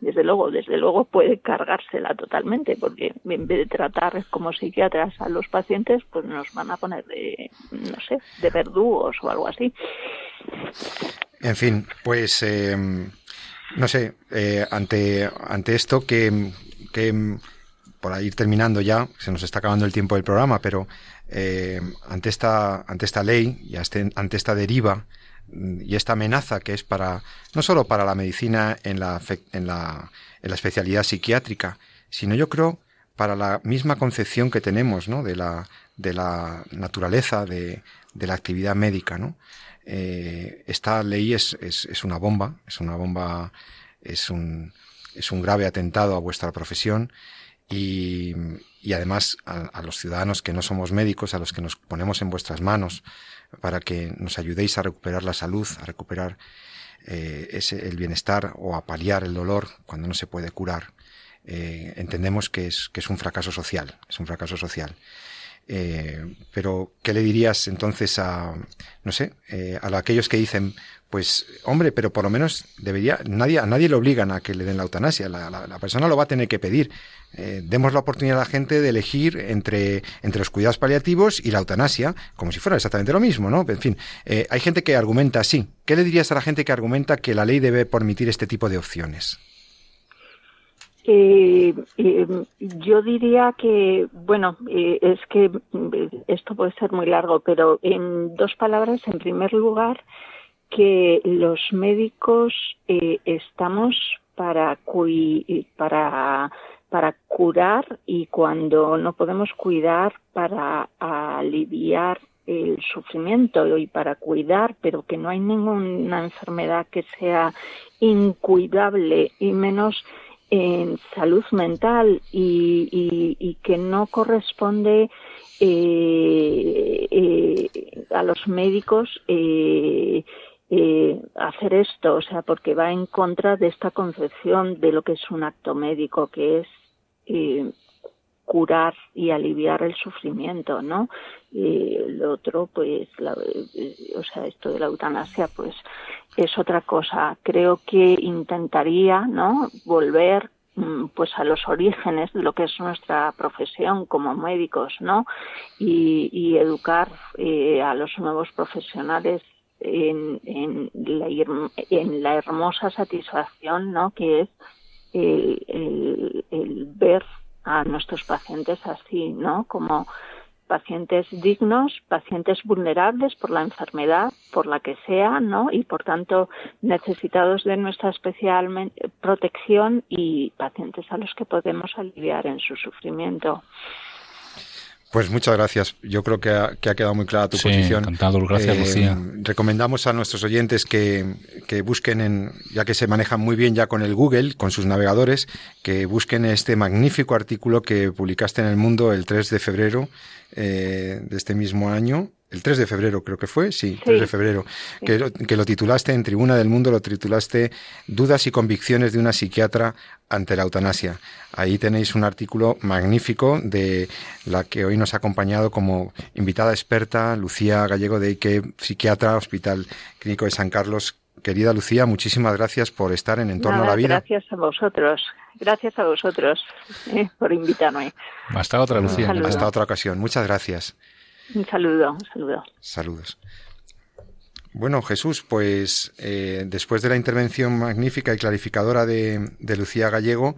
desde luego, desde luego puede cargársela totalmente, porque en vez de tratar como psiquiatras a los pacientes, pues nos van a poner de, no sé, de verdugos o algo así. En fin, pues, eh, no sé, eh, ante, ante esto que, que, por ir terminando ya, se nos está acabando el tiempo del programa, pero eh, ante, esta, ante esta ley y ante esta deriva, y esta amenaza que es para no solo para la medicina en la, en la, en la especialidad psiquiátrica, sino yo creo para la misma concepción que tenemos ¿no? de, la, de la naturaleza de, de la actividad médica. ¿no? Eh, esta ley es, es, es, una bomba, es una bomba, es un, es un grave atentado a vuestra profesión y, y además a, a los ciudadanos que no somos médicos, a los que nos ponemos en vuestras manos, para que nos ayudéis a recuperar la salud, a recuperar eh, ese, el bienestar o a paliar el dolor cuando no se puede curar. Eh, entendemos que es, que es un fracaso social, es un fracaso social. Eh, pero, ¿qué le dirías entonces a, no sé, a aquellos que dicen, pues, hombre, pero por lo menos debería, nadie, a nadie le obligan a que le den la eutanasia, la, la, persona lo va a tener que pedir. Eh, demos la oportunidad a la gente de elegir entre, entre los cuidados paliativos y la eutanasia, como si fuera exactamente lo mismo, ¿no? En fin, eh, hay gente que argumenta así. ¿Qué le dirías a la gente que argumenta que la ley debe permitir este tipo de opciones? Eh, eh, yo diría que, bueno, eh, es que eh, esto puede ser muy largo, pero en dos palabras, en primer lugar, que los médicos eh, estamos para, cui para, curar y cuando no podemos cuidar para aliviar el sufrimiento y para cuidar, pero que no hay ninguna enfermedad que sea incuidable y menos en salud mental y, y, y que no corresponde a los médicos hacer esto, o sea, porque va en contra de esta concepción de lo que es un acto médico, que es curar y aliviar el sufrimiento, ¿no? Y el otro, pues, o sea, esto de la eutanasia, pues, es otra cosa. Creo que intentaría, ¿no? Volver mm, pues a los orígenes de lo que es nuestra profesión como médicos, ¿no? Y, educar eh, a los nuevos profesionales en, en, la, en la hermosa satisfacción, ¿no? Que es el, el, el ver a nuestros pacientes así, ¿no? Como pacientes dignos, pacientes vulnerables por la enfermedad, por la que sea, ¿no? Y por tanto necesitados de nuestra especial protección y pacientes a los que podemos aliviar en su sufrimiento. Pues muchas gracias. Yo creo que ha, quedado muy clara tu posición. Encantado, gracias, eh, Lucía. Recomendamos a nuestros oyentes que, que, busquen, en, ya que se manejan muy bien ya con el Google, con sus navegadores, que busquen este magnífico artículo que publicaste en El Mundo el 3 de febrero eh, de este mismo año el 3 de febrero creo que fue, sí, 3 de febrero, que, lo, que, lo titulaste en Tribuna del Mundo, lo titulaste Dudas y convicciones de una psiquiatra ante la eutanasia. Ahí tenéis un artículo magnífico de la que hoy nos ha acompañado como invitada experta, Lucía Gallego de Ike, psiquiatra, Hospital Clínico de San Carlos. Querida Lucía, muchísimas gracias por estar en Entorno a la Vida. Gracias a vosotros. Gracias a vosotros eh, por invitarme. Hasta otra, Lucía. Hasta otra ocasión. Muchas gracias. Un saludo, un saludo. Saludos. Bueno, Jesús, pues eh, después de la intervención magnífica y clarificadora de, Lucía Gallego,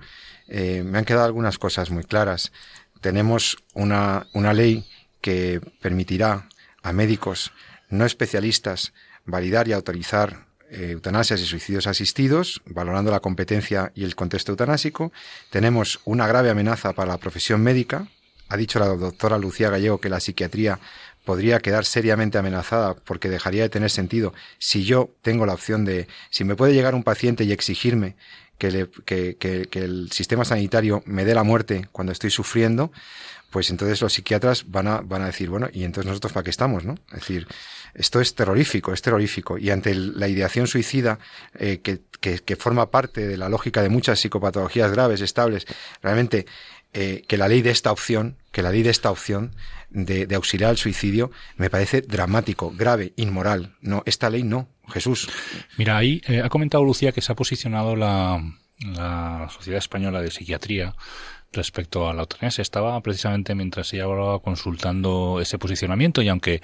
eh, me han quedado algunas cosas muy claras. Tenemos una, una ley que permitirá a médicos no especialistas validar y autorizar eh, eutanasias y suicidios asistidos, valorando la competencia y el contexto eutanásico. Tenemos una grave amenaza para la profesión médica, ha dicho la doctora Lucía Gallego que la psiquiatría podría quedar seriamente amenazada porque dejaría de tener sentido si yo tengo la opción de, si me puede llegar un paciente y exigirme que, el sistema sanitario me dé la muerte cuando estoy sufriendo, pues entonces los psiquiatras van a, van a decir, bueno, y entonces nosotros para qué estamos, ¿no? Es decir, esto es terrorífico, es terrorífico. Y ante la ideación suicida, eh, que, que, forma parte de la lógica de muchas psicopatologías graves, estables, realmente eh, que la ley de esta opción, que la ley de esta opción de, auxiliar al suicidio me parece dramático, grave, inmoral. No, esta ley no. Jesús. Mira, ahí eh, ha comentado Lucía que se ha posicionado la, la Sociedad Española de Psiquiatría respecto a la eutanasia. Estaba precisamente mientras ella hablaba consultando ese posicionamiento y aunque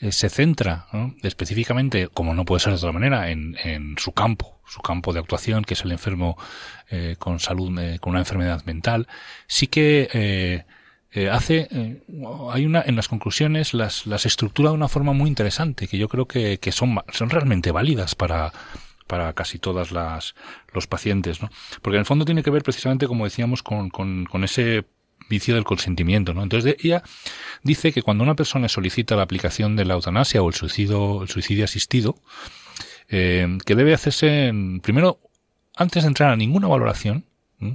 eh, se centra específicamente, como no puede ser de otra manera, en, en, su campo, su campo de actuación, que es el enfermo eh, con salud, eh, con una enfermedad mental, sí que hace, hay una, en las conclusiones las, las estructura de una forma muy interesante, que yo creo que, que son, son realmente válidas para, para casi todas las los pacientes, ¿no? Porque en el fondo tiene que ver precisamente, como decíamos, con, con, con ese vicio del consentimiento, ¿no? Entonces ella dice que cuando una persona solicita la aplicación de la eutanasia o el suicidio, el suicidio asistido, eh, que debe hacerse primero antes de entrar a ninguna valoración,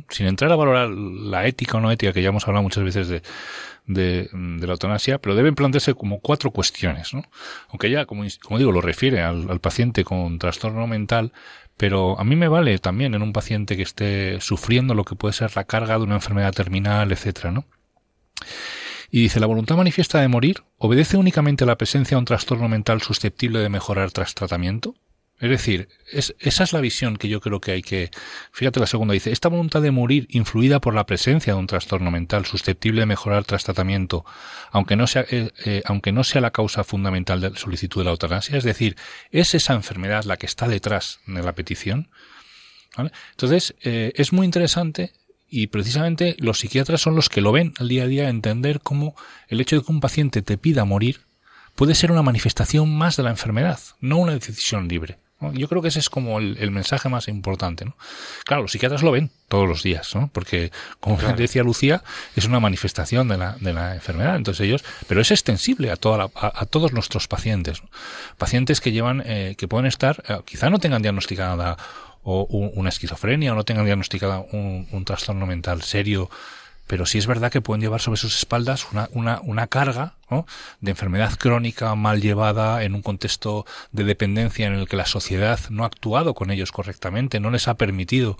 sin entrar a valorar la ética o no ética que ya hemos hablado muchas veces de, de, la eutanasia, pero deben plantearse como cuatro cuestiones, ¿no? Aunque ya, como, como digo, lo refiere al, al paciente con trastorno mental, pero a mí me vale también en un paciente que esté sufriendo lo que puede ser la carga de una enfermedad terminal, etcétera, ¿no? Y dice, la voluntad manifiesta de morir obedece únicamente a la presencia de un trastorno mental susceptible de mejorar tras tratamiento. Es decir, es, esa es la visión que yo creo que hay que... Fíjate la segunda, dice, esta voluntad de morir influida por la presencia de un trastorno mental susceptible de mejorar tras tratamiento, aunque no sea, eh, eh, aunque no sea la causa fundamental de la solicitud de la eutanasia, es decir, es esa enfermedad la que está detrás de la petición. Entonces, eh, es muy interesante y precisamente los psiquiatras son los que lo ven al día a día, entender cómo el hecho de que un paciente te pida morir puede ser una manifestación más de la enfermedad, no una decisión libre. Yo creo que ese es como el, mensaje más importante. ¿no? Claro, los psiquiatras lo ven todos los días, ¿no? porque, como decía Lucía, es una manifestación de la, de la enfermedad. Entonces ellos, pero es extensible a, toda a, todos nuestros pacientes. Pacientes que llevan, eh, que pueden estar, eh, quizá no tengan diagnosticada o una esquizofrenia o no tengan diagnosticada un, un trastorno mental serio pero sí es verdad que pueden llevar sobre sus espaldas una, una, una carga de enfermedad crónica mal llevada en un contexto de dependencia en el que la sociedad no ha actuado con ellos correctamente, no les ha permitido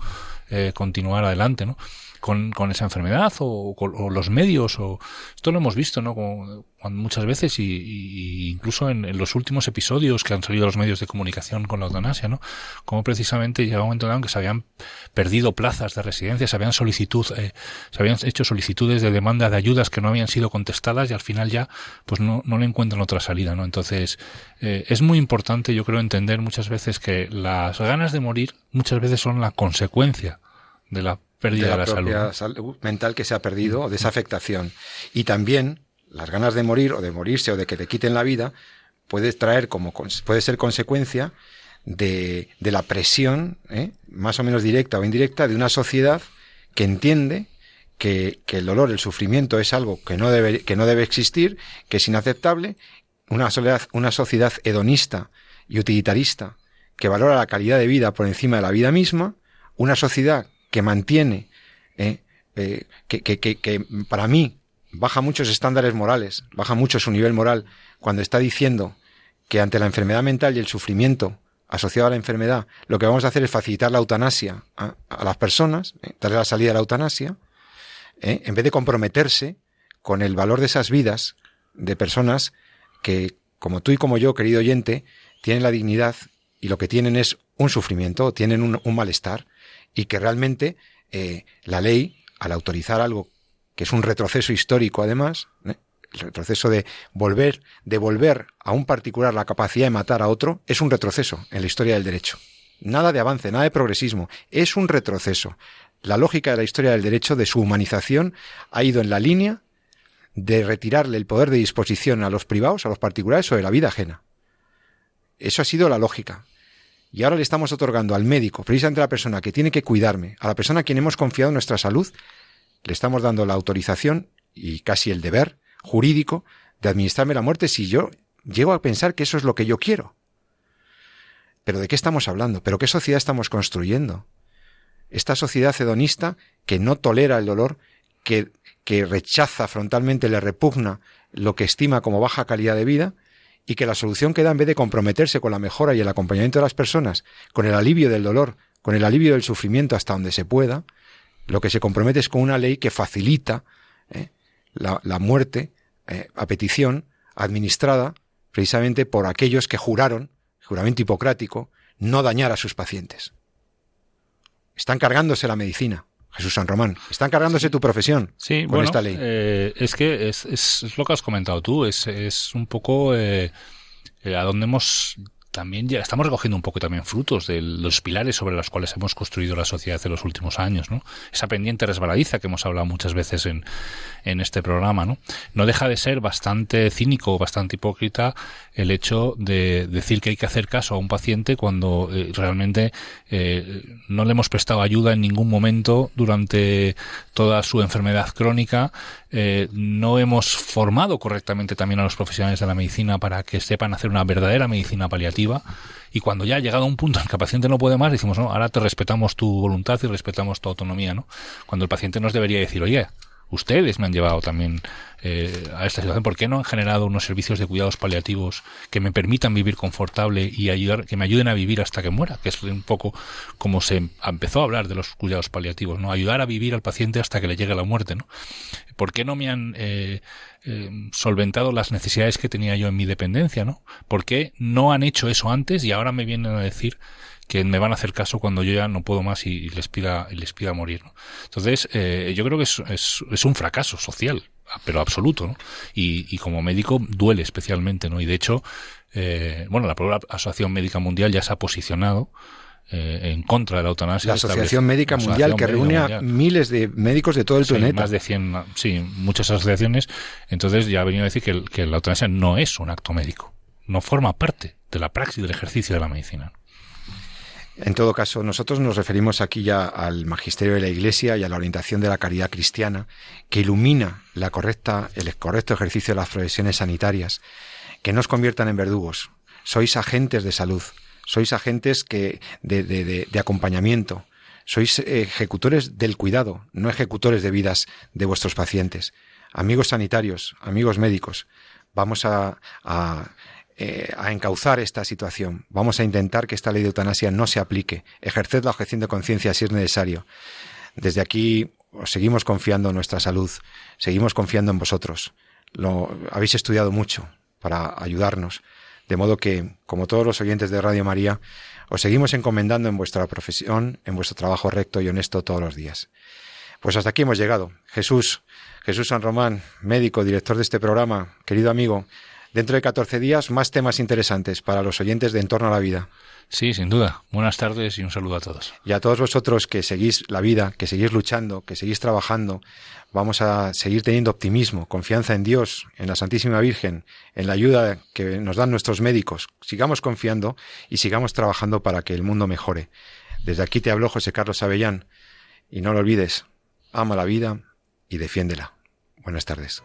eh, continuar adelante, ¿no? Con, con esa enfermedad o, o, los medios o esto lo hemos visto no Como, muchas veces y, y incluso en, en, los últimos episodios que han salido los medios de comunicación con la eutanasia no como precisamente llegaba un momento en que se habían perdido plazas de residencia se habían solicitud eh, se habían hecho solicitudes de demanda de ayudas que no habían sido contestadas y al final ya pues no, no le encuentran otra salida no entonces eh, es muy importante yo creo entender muchas veces que las ganas de morir muchas veces son la consecuencia de la pérdida de la, propia salud. salud mental que se ha perdido, o de esa afectación. Y también las ganas de morir o de morirse o de que te quiten la vida puede traer como puede ser consecuencia de, de la presión, ¿eh? más o menos directa o indirecta, de una sociedad que entiende que, que, el dolor, el sufrimiento es algo que no debe, que no debe existir, que es inaceptable, una, soledad, una sociedad hedonista y utilitarista que valora la calidad de vida por encima de la vida misma, una sociedad que mantiene, eh, eh, que, que, que, que, para mí baja muchos estándares morales, baja mucho su nivel moral, cuando está diciendo que ante la enfermedad mental y el sufrimiento asociado a la enfermedad, lo que vamos a hacer es facilitar la eutanasia a, a las personas, eh, darle la salida a la eutanasia, eh, en vez de comprometerse con el valor de esas vidas de personas que, como tú y como yo, querido oyente, tienen la dignidad y lo que tienen es un sufrimiento, tienen un, un malestar, y que realmente eh, la ley, al autorizar algo que es un retroceso histórico además, ¿eh? el retroceso de volver, devolver a un particular la capacidad de matar a otro, es un retroceso en la historia del derecho. Nada de avance, nada de progresismo, es un retroceso. La lógica de la historia del derecho, de su humanización, ha ido en la línea de retirarle el poder de disposición a los privados, a los particulares sobre la vida ajena. Eso ha sido la lógica. Y ahora le estamos otorgando al médico, precisamente a la persona que tiene que cuidarme, a la persona a quien hemos confiado nuestra salud, le estamos dando la autorización y casi el deber jurídico de administrarme la muerte si yo llego a pensar que eso es lo que yo quiero. Pero ¿de qué estamos hablando? ¿Pero qué sociedad estamos construyendo? Esta sociedad hedonista que no tolera el dolor, que, que rechaza frontalmente, le repugna lo que estima como baja calidad de vida, y que la solución que da en vez de comprometerse con la mejora y el acompañamiento de las personas, con el alivio del dolor, con el alivio del sufrimiento hasta donde se pueda, lo que se compromete es con una ley que facilita eh, la, la, muerte eh, a petición administrada precisamente por aquellos que juraron, juramento hipocrático, no dañar a sus pacientes. Están cargándose la medicina. Jesús San Román, están cargándose sí. tu profesión sí, con bueno, esta ley. Eh, es que es, es, es, lo que has comentado tú, es, es un poco eh, a donde hemos también ya estamos recogiendo un poco también frutos de los pilares sobre los cuales hemos construido la sociedad en los últimos años, ¿no? Esa pendiente resbaladiza que hemos hablado muchas veces en, en este programa, ¿no? No deja de ser bastante cínico, bastante hipócrita el hecho de decir que hay que hacer caso a un paciente cuando eh, realmente eh, no le hemos prestado ayuda en ningún momento durante toda su enfermedad crónica, eh, no hemos formado correctamente también a los profesionales de la medicina para que sepan hacer una verdadera medicina paliativa y cuando ya ha llegado un punto en que el paciente no puede más, decimos, no, ahora te respetamos tu voluntad y respetamos tu autonomía, ¿no? Cuando el paciente nos debería decir, oye, ustedes me han llevado también eh, a esta situación. ¿Por qué no han generado unos servicios de cuidados paliativos que me permitan vivir confortable y ayudar, que me ayuden a vivir hasta que muera? Que es un poco como se empezó a hablar de los cuidados paliativos, ¿no? Ayudar a vivir al paciente hasta que le llegue la muerte, ¿no? ¿Por qué no me han eh, eh, solventado las necesidades que tenía yo en mi dependencia, ¿no? ¿Por qué no han hecho eso antes y ahora me vienen a decir que me van a hacer caso cuando yo ya no puedo más y, les pida y les pida morir. ¿no? Entonces, eh, yo creo que es, es, es, un fracaso social, pero absoluto, ¿no? Y, y, como médico duele especialmente, ¿no? Y de hecho, eh, bueno, la propia Asociación Médica Mundial ya se ha posicionado eh, en contra de la eutanasia. La Asociación Médica la Mundial, que reúne a miles de médicos de todo el sí, planeta. Más de 100, sí, muchas asociaciones. Entonces ya ha venido a decir que, que la eutanasia no es un acto médico, no forma parte de la praxis del ejercicio de la medicina. En todo caso, nosotros nos referimos aquí ya al magisterio de la Iglesia y a la orientación de la caridad cristiana, que ilumina la correcta, el correcto ejercicio de las profesiones sanitarias, que no os conviertan en verdugos. Sois agentes de salud, sois agentes que, de, acompañamiento, Sois ejecutores del cuidado, no ejecutores de vidas de vuestros pacientes. Amigos sanitarios, amigos médicos, vamos a, eh, a encauzar esta situación. Vamos a intentar que esta ley de eutanasia no se aplique. Ejerced la objeción de conciencia si es necesario. Desde aquí os seguimos confiando en nuestra salud, seguimos confiando en vosotros. Lo habéis estudiado mucho para ayudarnos. De modo que, como todos los oyentes de Radio María, os seguimos encomendando en vuestra profesión, en vuestro trabajo recto y honesto todos los días. Pues hasta aquí hemos llegado. Jesús, Jesús San Román, médico, director de este programa, querido amigo, dentro de 14 días más temas interesantes para los oyentes de Entorno a la Vida. Sí, sin duda. Buenas tardes y un saludo a todos. Y a todos vosotros que seguís la vida, que seguís luchando, que seguís trabajando, vamos a seguir teniendo optimismo, confianza en Dios, en la Santísima Virgen, en la ayuda que nos dan nuestros médicos. Sigamos confiando y sigamos trabajando para que el mundo mejore. Desde aquí te hablo José Carlos Avellán y no lo olvides, ama la vida y defiéndela. Buenas tardes.